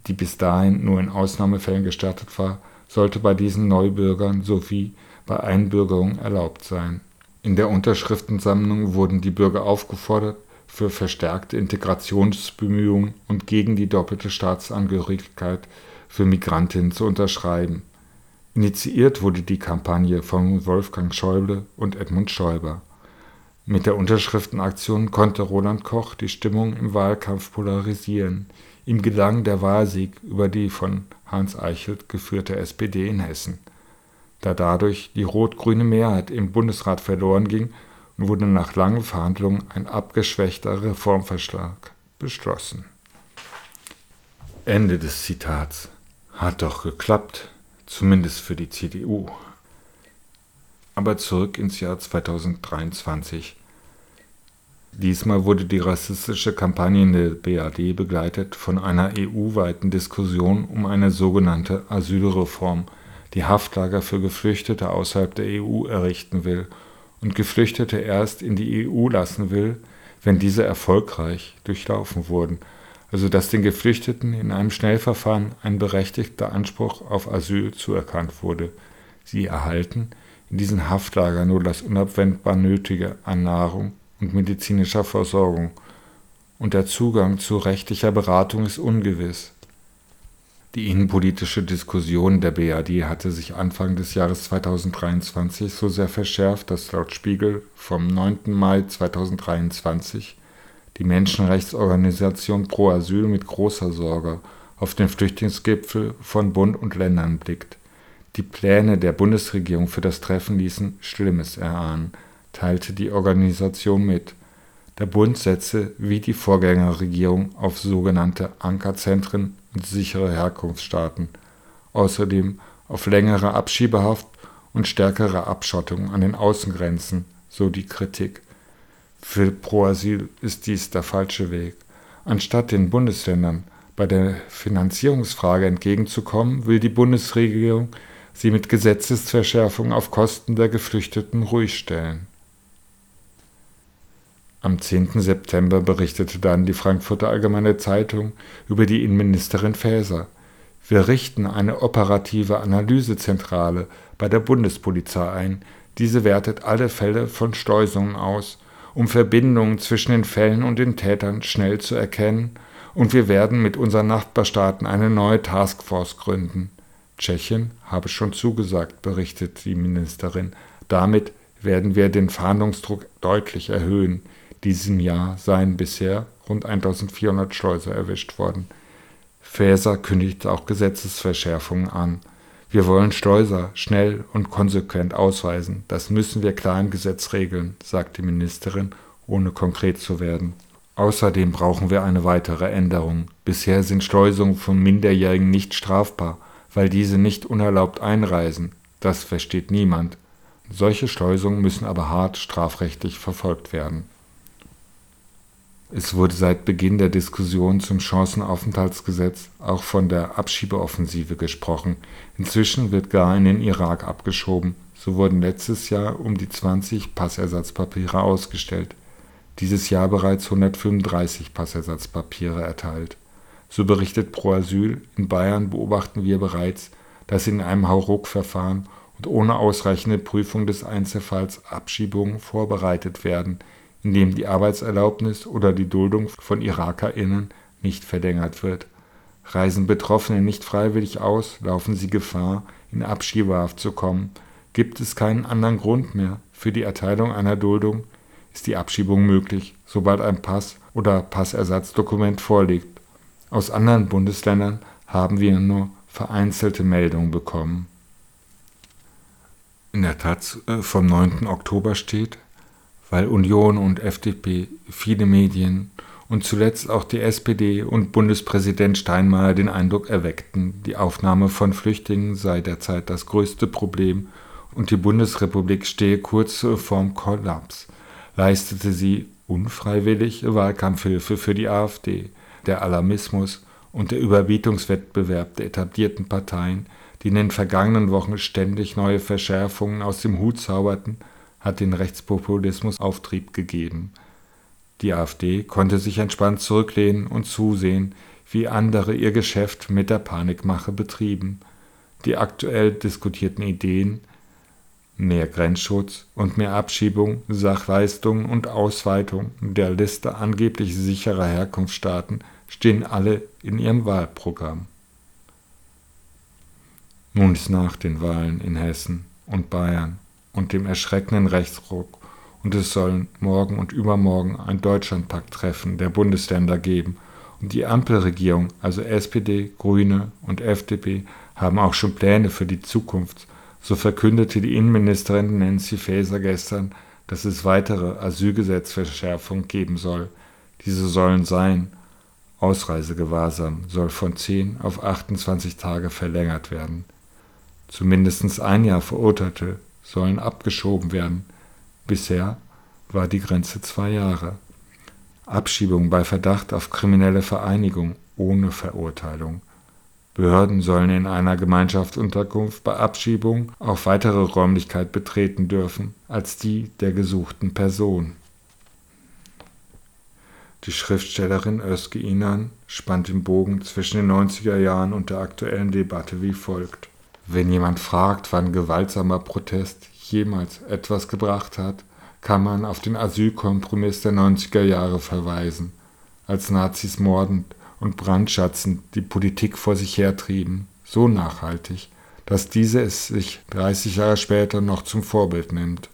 die bis dahin nur in Ausnahmefällen gestattet war sollte bei diesen Neubürgern sowie bei Einbürgerung erlaubt sein. In der Unterschriftensammlung wurden die Bürger aufgefordert, für verstärkte Integrationsbemühungen und gegen die doppelte Staatsangehörigkeit für Migrantinnen zu unterschreiben. Initiiert wurde die Kampagne von Wolfgang Schäuble und Edmund Stoiber. Mit der Unterschriftenaktion konnte Roland Koch die Stimmung im Wahlkampf polarisieren. Ihm gelang der Wahlsieg über die von Hans Eichelt geführte SPD in Hessen. Da dadurch die rot-grüne Mehrheit im Bundesrat verloren ging, wurde nach langen Verhandlungen ein abgeschwächter Reformverschlag beschlossen. Ende des Zitats. Hat doch geklappt, zumindest für die CDU. Aber zurück ins Jahr 2023. Diesmal wurde die rassistische Kampagne in der BRD begleitet von einer EU-weiten Diskussion um eine sogenannte Asylreform, die Haftlager für Geflüchtete außerhalb der EU errichten will und Geflüchtete erst in die EU lassen will, wenn diese erfolgreich durchlaufen wurden, also dass den Geflüchteten in einem Schnellverfahren ein berechtigter Anspruch auf Asyl zuerkannt wurde. Sie erhalten in diesen Haftlagern nur das unabwendbar Nötige an Nahrung und medizinischer Versorgung, und der Zugang zu rechtlicher Beratung ist ungewiss. Die innenpolitische Diskussion der BRD hatte sich Anfang des Jahres 2023 so sehr verschärft, dass laut Spiegel vom 9. Mai 2023 die Menschenrechtsorganisation Pro Asyl mit großer Sorge auf den Flüchtlingsgipfel von Bund und Ländern blickt. Die Pläne der Bundesregierung für das Treffen ließen Schlimmes erahnen teilte die Organisation mit. Der Bund setze wie die Vorgängerregierung auf sogenannte Ankerzentren und sichere Herkunftsstaaten, außerdem auf längere Abschiebehaft und stärkere Abschottung an den Außengrenzen, so die Kritik. Für Pro-Asyl ist dies der falsche Weg. Anstatt den Bundesländern bei der Finanzierungsfrage entgegenzukommen, will die Bundesregierung sie mit Gesetzesverschärfung auf Kosten der Geflüchteten ruhig stellen. Am 10. September berichtete dann die Frankfurter Allgemeine Zeitung über die Innenministerin Faeser. Wir richten eine operative Analysezentrale bei der Bundespolizei ein. Diese wertet alle Fälle von Schleusungen aus, um Verbindungen zwischen den Fällen und den Tätern schnell zu erkennen, und wir werden mit unseren Nachbarstaaten eine neue Taskforce gründen. Tschechien habe schon zugesagt, berichtet die Ministerin. Damit werden wir den Fahndungsdruck deutlich erhöhen. Diesem Jahr seien bisher rund 1400 Schleuser erwischt worden. Faeser kündigte auch Gesetzesverschärfungen an. Wir wollen Schleuser schnell und konsequent ausweisen. Das müssen wir klar im Gesetz regeln, sagt die Ministerin, ohne konkret zu werden. Außerdem brauchen wir eine weitere Änderung. Bisher sind Schleusungen von Minderjährigen nicht strafbar, weil diese nicht unerlaubt einreisen. Das versteht niemand. Solche Schleusungen müssen aber hart strafrechtlich verfolgt werden. Es wurde seit Beginn der Diskussion zum Chancenaufenthaltsgesetz auch von der Abschiebeoffensive gesprochen. Inzwischen wird gar in den Irak abgeschoben. So wurden letztes Jahr um die 20 Passersatzpapiere ausgestellt. Dieses Jahr bereits 135 Passersatzpapiere erteilt. So berichtet Pro Asyl, in Bayern beobachten wir bereits, dass in einem Hauruck-Verfahren und ohne ausreichende Prüfung des Einzelfalls Abschiebungen vorbereitet werden – indem die Arbeitserlaubnis oder die Duldung von IrakerInnen nicht verlängert wird. Reisen Betroffene nicht freiwillig aus, laufen sie Gefahr, in Abschiebehaft zu kommen. Gibt es keinen anderen Grund mehr für die Erteilung einer Duldung, ist die Abschiebung möglich, sobald ein Pass oder Passersatzdokument vorliegt. Aus anderen Bundesländern haben wir nur vereinzelte Meldungen bekommen. In der Taz äh, vom 9. Oktober steht, weil Union und FDP, viele Medien und zuletzt auch die SPD und Bundespräsident Steinmeier den Eindruck erweckten, die Aufnahme von Flüchtlingen sei derzeit das größte Problem und die Bundesrepublik stehe kurz vorm Kollaps, leistete sie unfreiwillig Wahlkampfhilfe für die AfD. Der Alarmismus und der Überbietungswettbewerb der etablierten Parteien, die in den vergangenen Wochen ständig neue Verschärfungen aus dem Hut zauberten, hat den Rechtspopulismus Auftrieb gegeben. Die AfD konnte sich entspannt zurücklehnen und zusehen, wie andere ihr Geschäft mit der Panikmache betrieben. Die aktuell diskutierten Ideen mehr Grenzschutz und mehr Abschiebung, Sachleistung und Ausweitung der Liste angeblich sicherer Herkunftsstaaten stehen alle in ihrem Wahlprogramm. Nun ist nach den Wahlen in Hessen und Bayern und dem erschreckenden Rechtsruck und es sollen morgen und übermorgen ein Deutschlandpakt-Treffen der Bundesländer geben. Und die Ampelregierung, also SPD, Grüne und FDP, haben auch schon Pläne für die Zukunft. So verkündete die Innenministerin Nancy Faeser gestern, dass es weitere Asylgesetzverschärfungen geben soll. Diese sollen sein, Ausreisegewahrsam soll von 10 auf 28 Tage verlängert werden. Zumindest ein Jahr Verurteilte sollen abgeschoben werden. Bisher war die Grenze zwei Jahre. Abschiebung bei Verdacht auf kriminelle Vereinigung ohne Verurteilung. Behörden sollen in einer Gemeinschaftsunterkunft bei Abschiebung auch weitere Räumlichkeit betreten dürfen als die der gesuchten Person. Die Schriftstellerin Özge Inan spannt den Bogen zwischen den 90er Jahren und der aktuellen Debatte wie folgt. Wenn jemand fragt, wann gewaltsamer Protest jemals etwas gebracht hat, kann man auf den Asylkompromiss der 90er Jahre verweisen, als Nazis mordend und brandschatzend die Politik vor sich hertrieben, so nachhaltig, dass diese es sich 30 Jahre später noch zum Vorbild nimmt.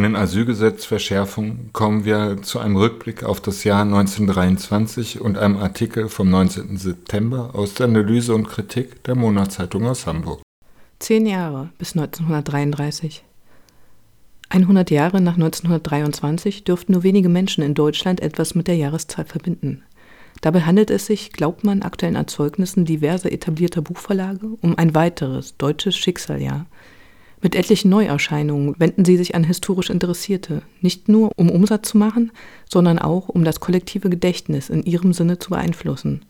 Von den Asylgesetzverschärfungen kommen wir zu einem Rückblick auf das Jahr 1923 und einem Artikel vom 19. September aus der Analyse und Kritik der Monatszeitung aus Hamburg. Zehn Jahre bis 1933. 100 Jahre nach 1923 dürften nur wenige Menschen in Deutschland etwas mit der Jahreszahl verbinden. Dabei handelt es sich, glaubt man aktuellen Erzeugnissen diverser etablierter Buchverlage, um ein weiteres deutsches Schicksaljahr. Mit etlichen Neuerscheinungen wenden sie sich an historisch Interessierte, nicht nur um Umsatz zu machen, sondern auch um das kollektive Gedächtnis in ihrem Sinne zu beeinflussen.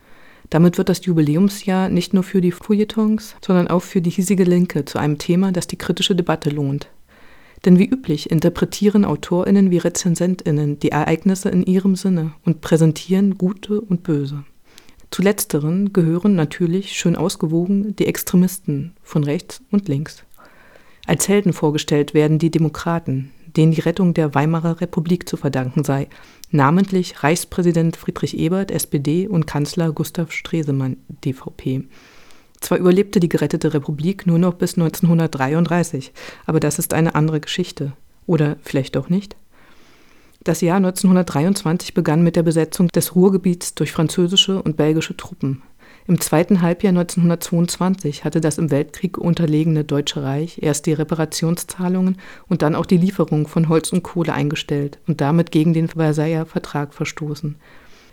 Damit wird das Jubiläumsjahr nicht nur für die Feuilletons, sondern auch für die hiesige Linke zu einem Thema, das die kritische Debatte lohnt. Denn wie üblich interpretieren Autorinnen wie Rezensentinnen die Ereignisse in ihrem Sinne und präsentieren Gute und Böse. Zu letzteren gehören natürlich schön ausgewogen die Extremisten von rechts und links. Als Helden vorgestellt werden die Demokraten, denen die Rettung der Weimarer Republik zu verdanken sei, namentlich Reichspräsident Friedrich Ebert, SPD, und Kanzler Gustav Stresemann, DVP. Zwar überlebte die gerettete Republik nur noch bis 1933, aber das ist eine andere Geschichte. Oder vielleicht auch nicht? Das Jahr 1923 begann mit der Besetzung des Ruhrgebiets durch französische und belgische Truppen. Im zweiten Halbjahr 1922 hatte das im Weltkrieg unterlegene Deutsche Reich erst die Reparationszahlungen und dann auch die Lieferung von Holz und Kohle eingestellt und damit gegen den Versailler Vertrag verstoßen.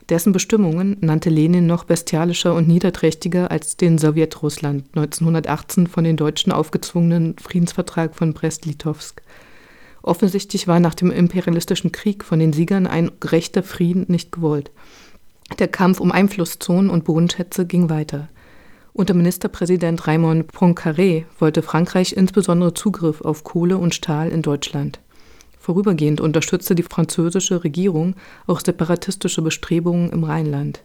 Dessen Bestimmungen nannte Lenin noch bestialischer und niederträchtiger als den Sowjetrussland 1918 von den Deutschen aufgezwungenen Friedensvertrag von Brest-Litovsk. Offensichtlich war nach dem imperialistischen Krieg von den Siegern ein gerechter Frieden nicht gewollt. Der Kampf um Einflusszonen und Bodenschätze ging weiter. Unter Ministerpräsident Raymond Poincaré wollte Frankreich insbesondere Zugriff auf Kohle und Stahl in Deutschland. Vorübergehend unterstützte die französische Regierung auch separatistische Bestrebungen im Rheinland.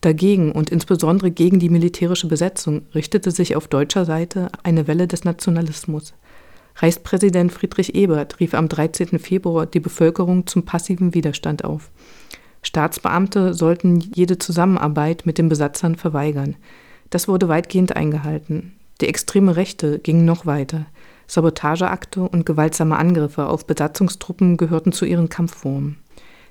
Dagegen und insbesondere gegen die militärische Besetzung richtete sich auf deutscher Seite eine Welle des Nationalismus. Reichspräsident Friedrich Ebert rief am 13. Februar die Bevölkerung zum passiven Widerstand auf. Staatsbeamte sollten jede Zusammenarbeit mit den Besatzern verweigern. Das wurde weitgehend eingehalten. Die extreme Rechte ging noch weiter. Sabotageakte und gewaltsame Angriffe auf Besatzungstruppen gehörten zu ihren Kampfformen.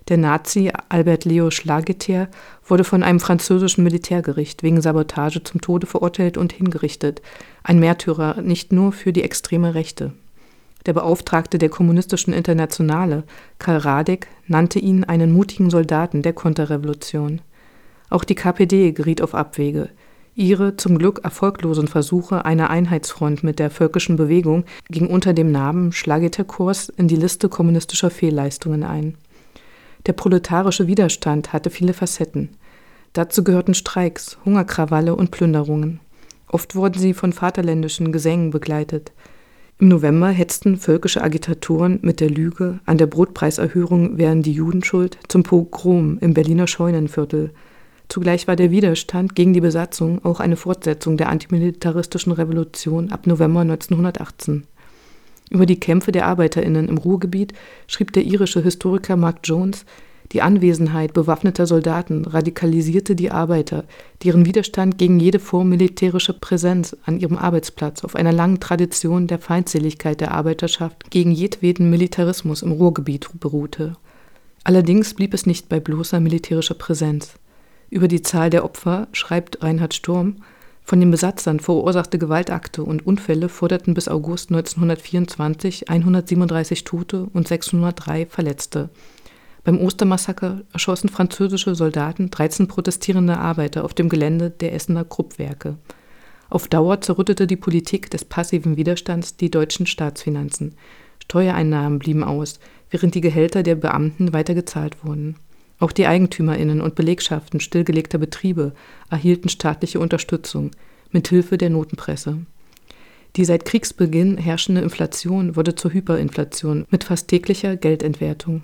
Der Nazi Albert Leo Schlageter wurde von einem französischen Militärgericht wegen Sabotage zum Tode verurteilt und hingerichtet, ein Märtyrer nicht nur für die extreme Rechte. Der Beauftragte der Kommunistischen Internationale, Karl Radek, nannte ihn einen mutigen Soldaten der Konterrevolution. Auch die KPD geriet auf Abwege. Ihre zum Glück erfolglosen Versuche einer Einheitsfront mit der völkischen Bewegung ging unter dem Namen Schlageterkurs in die Liste kommunistischer Fehlleistungen ein. Der proletarische Widerstand hatte viele Facetten. Dazu gehörten Streiks, Hungerkrawalle und Plünderungen. Oft wurden sie von vaterländischen Gesängen begleitet. Im November hetzten völkische Agitatoren mit der Lüge, an der Brotpreiserhöhung wären die Juden schuld, zum Pogrom im Berliner Scheunenviertel – Zugleich war der Widerstand gegen die Besatzung auch eine Fortsetzung der antimilitaristischen Revolution ab November 1918. Über die Kämpfe der Arbeiterinnen im Ruhrgebiet schrieb der irische Historiker Mark Jones, die Anwesenheit bewaffneter Soldaten radikalisierte die Arbeiter, deren Widerstand gegen jede vormilitärische Präsenz an ihrem Arbeitsplatz auf einer langen Tradition der Feindseligkeit der Arbeiterschaft gegen jedweden Militarismus im Ruhrgebiet beruhte. Allerdings blieb es nicht bei bloßer militärischer Präsenz. Über die Zahl der Opfer schreibt Reinhard Sturm, von den Besatzern verursachte Gewaltakte und Unfälle forderten bis August 1924 137 Tote und 603 Verletzte. Beim Ostermassaker erschossen französische Soldaten 13 protestierende Arbeiter auf dem Gelände der Essener Kruppwerke. Auf Dauer zerrüttete die Politik des passiven Widerstands die deutschen Staatsfinanzen. Steuereinnahmen blieben aus, während die Gehälter der Beamten weiter gezahlt wurden. Auch die Eigentümerinnen und Belegschaften stillgelegter Betriebe erhielten staatliche Unterstützung mit Hilfe der Notenpresse. Die seit Kriegsbeginn herrschende Inflation wurde zur Hyperinflation mit fast täglicher Geldentwertung.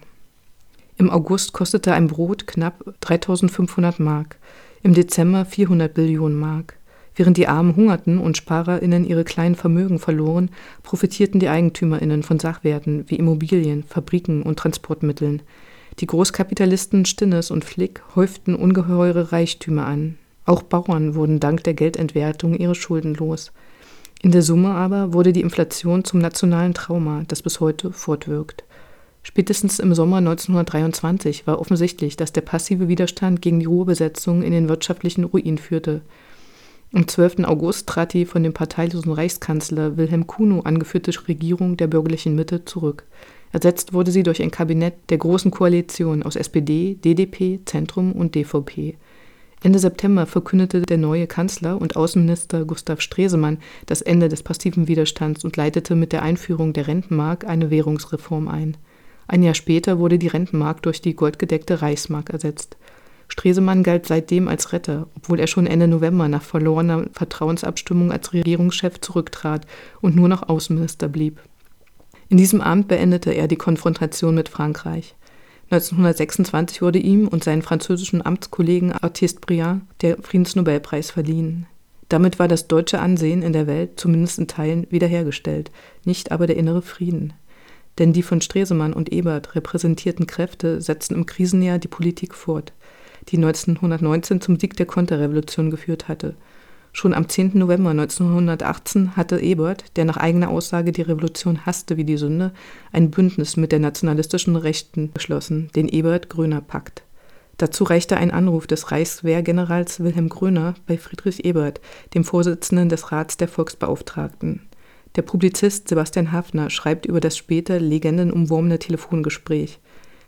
Im August kostete ein Brot knapp 3500 Mark, im Dezember 400 Billionen Mark. Während die Armen hungerten und SparerInnen ihre kleinen Vermögen verloren, profitierten die EigentümerInnen von Sachwerten wie Immobilien, Fabriken und Transportmitteln. Die Großkapitalisten Stinnes und Flick häuften ungeheure Reichtümer an. Auch Bauern wurden dank der Geldentwertung ihre Schulden los. In der Summe aber wurde die Inflation zum nationalen Trauma, das bis heute fortwirkt. Spätestens im Sommer 1923 war offensichtlich, dass der passive Widerstand gegen die Ruhrbesetzung in den wirtschaftlichen Ruin führte. Am 12. August trat die von dem parteilosen Reichskanzler Wilhelm Kuno angeführte Regierung der bürgerlichen Mitte zurück. Ersetzt wurde sie durch ein Kabinett der Großen Koalition aus SPD, DDP, Zentrum und DVP. Ende September verkündete der neue Kanzler und Außenminister Gustav Stresemann das Ende des passiven Widerstands und leitete mit der Einführung der Rentenmark eine Währungsreform ein. Ein Jahr später wurde die Rentenmark durch die goldgedeckte Reichsmark ersetzt. Stresemann galt seitdem als Retter, obwohl er schon Ende November nach verlorener Vertrauensabstimmung als Regierungschef zurücktrat und nur noch Außenminister blieb. In diesem Amt beendete er die Konfrontation mit Frankreich. 1926 wurde ihm und seinen französischen Amtskollegen Artiste Briand der Friedensnobelpreis verliehen. Damit war das deutsche Ansehen in der Welt zumindest in Teilen wiederhergestellt, nicht aber der innere Frieden. Denn die von Stresemann und Ebert repräsentierten Kräfte setzten im Krisenjahr die Politik fort, die 1919 zum Sieg der Konterrevolution geführt hatte. Schon am 10. November 1918 hatte Ebert, der nach eigener Aussage die Revolution hasste wie die Sünde, ein Bündnis mit der nationalistischen Rechten geschlossen, den Ebert-Gröner-Pakt. Dazu reichte ein Anruf des Reichswehrgenerals Wilhelm Gröner bei Friedrich Ebert, dem Vorsitzenden des Rats der Volksbeauftragten. Der Publizist Sebastian Hafner schreibt über das später legendenumwurmene Telefongespräch.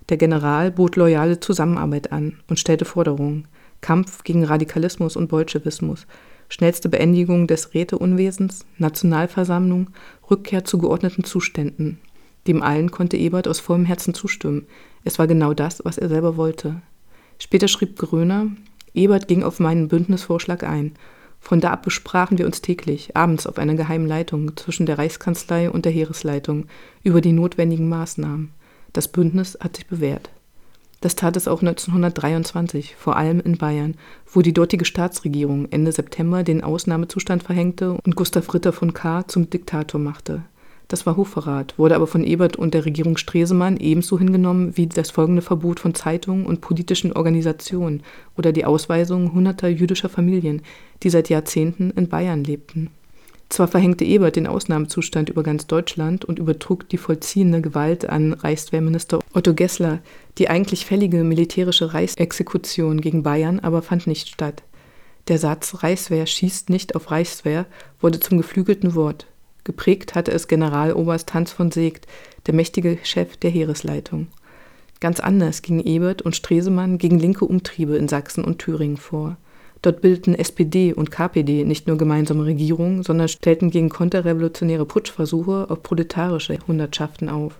Der General bot loyale Zusammenarbeit an und stellte Forderungen. Kampf gegen Radikalismus und Bolschewismus, schnellste Beendigung des Räteunwesens, Nationalversammlung, Rückkehr zu geordneten Zuständen. Dem allen konnte Ebert aus vollem Herzen zustimmen. Es war genau das, was er selber wollte. Später schrieb Gröner, Ebert ging auf meinen Bündnisvorschlag ein von da ab besprachen wir uns täglich, abends auf einer geheimen Leitung zwischen der Reichskanzlei und der Heeresleitung über die notwendigen Maßnahmen. Das Bündnis hat sich bewährt. Das tat es auch 1923, vor allem in Bayern, wo die dortige Staatsregierung Ende September den Ausnahmezustand verhängte und Gustav Ritter von Kahr zum Diktator machte. Das war Hochverrat, wurde aber von Ebert und der Regierung Stresemann ebenso hingenommen wie das folgende Verbot von Zeitungen und politischen Organisationen oder die Ausweisung hunderter jüdischer Familien, die seit Jahrzehnten in Bayern lebten. Zwar verhängte Ebert den Ausnahmezustand über ganz Deutschland und übertrug die vollziehende Gewalt an Reichswehrminister Otto Gessler, die eigentlich fällige militärische Reichsexekution gegen Bayern aber fand nicht statt. Der Satz Reichswehr schießt nicht auf Reichswehr wurde zum geflügelten Wort. Geprägt hatte es Generaloberst Hans von Seeckt, der mächtige Chef der Heeresleitung. Ganz anders gingen Ebert und Stresemann gegen linke Umtriebe in Sachsen und Thüringen vor. Dort bildeten SPD und KPD nicht nur gemeinsame Regierungen, sondern stellten gegen konterrevolutionäre Putschversuche auf proletarische Hundertschaften auf.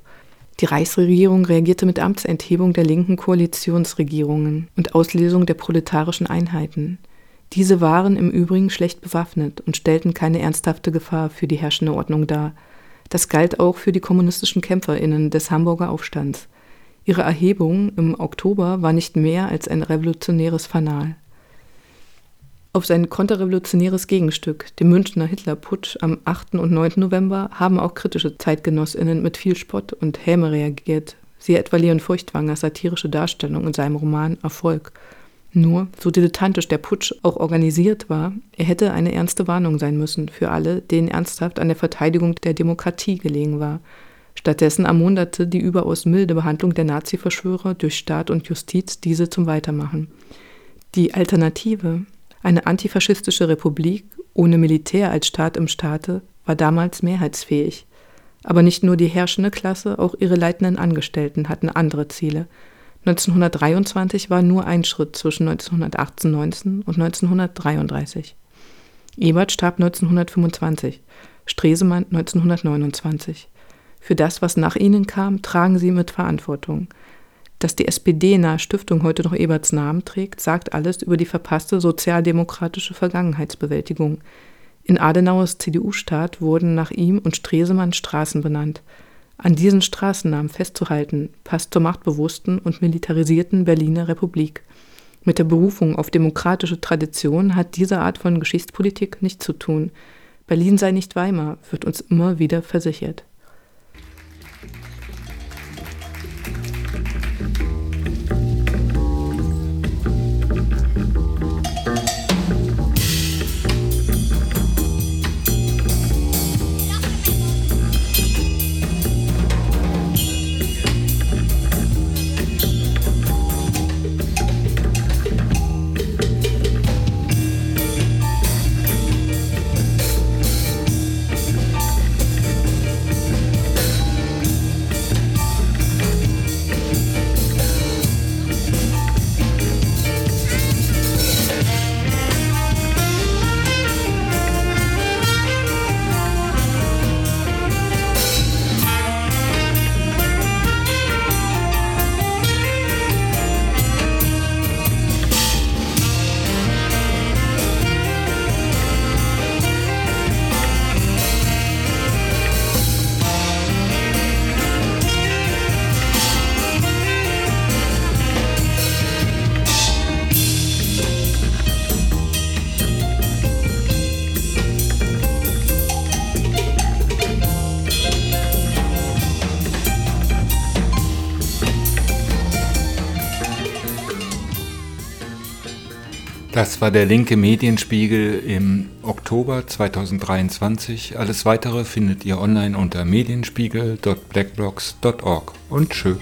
Die Reichsregierung reagierte mit Amtsenthebung der linken Koalitionsregierungen und Auslesung der proletarischen Einheiten. Diese waren im Übrigen schlecht bewaffnet und stellten keine ernsthafte Gefahr für die herrschende Ordnung dar. Das galt auch für die kommunistischen Kämpferinnen des Hamburger Aufstands. Ihre Erhebung im Oktober war nicht mehr als ein revolutionäres Fanal. Auf sein konterrevolutionäres Gegenstück, den Münchner Hitlerputsch am 8. und 9. November, haben auch kritische Zeitgenossinnen mit viel Spott und Häme reagiert, siehe etwa Leon Feuchtwangers satirische Darstellung in seinem Roman Erfolg – nur, so dilettantisch der Putsch auch organisiert war, er hätte eine ernste Warnung sein müssen für alle, denen ernsthaft an der Verteidigung der Demokratie gelegen war. Stattdessen ermunterte die überaus milde Behandlung der Nazi-Verschwörer durch Staat und Justiz diese zum Weitermachen. Die Alternative, eine antifaschistische Republik ohne Militär als Staat im Staate, war damals mehrheitsfähig. Aber nicht nur die herrschende Klasse, auch ihre leitenden Angestellten hatten andere Ziele – 1923 war nur ein Schritt zwischen 1918-19 und 1933. Ebert starb 1925, Stresemann 1929. Für das, was nach ihnen kam, tragen sie mit Verantwortung. Dass die SPD-nahe Stiftung heute noch Eberts Namen trägt, sagt alles über die verpasste sozialdemokratische Vergangenheitsbewältigung. In Adenauers CDU-Staat wurden nach ihm und Stresemann Straßen benannt – an diesen Straßennamen festzuhalten, passt zur machtbewussten und militarisierten Berliner Republik. Mit der Berufung auf demokratische Tradition hat diese Art von Geschichtspolitik nichts zu tun. Berlin sei nicht Weimar, wird uns immer wieder versichert. Das war der linke Medienspiegel im Oktober 2023. Alles weitere findet ihr online unter medienspiegel.blackblocks.org. Und tschö.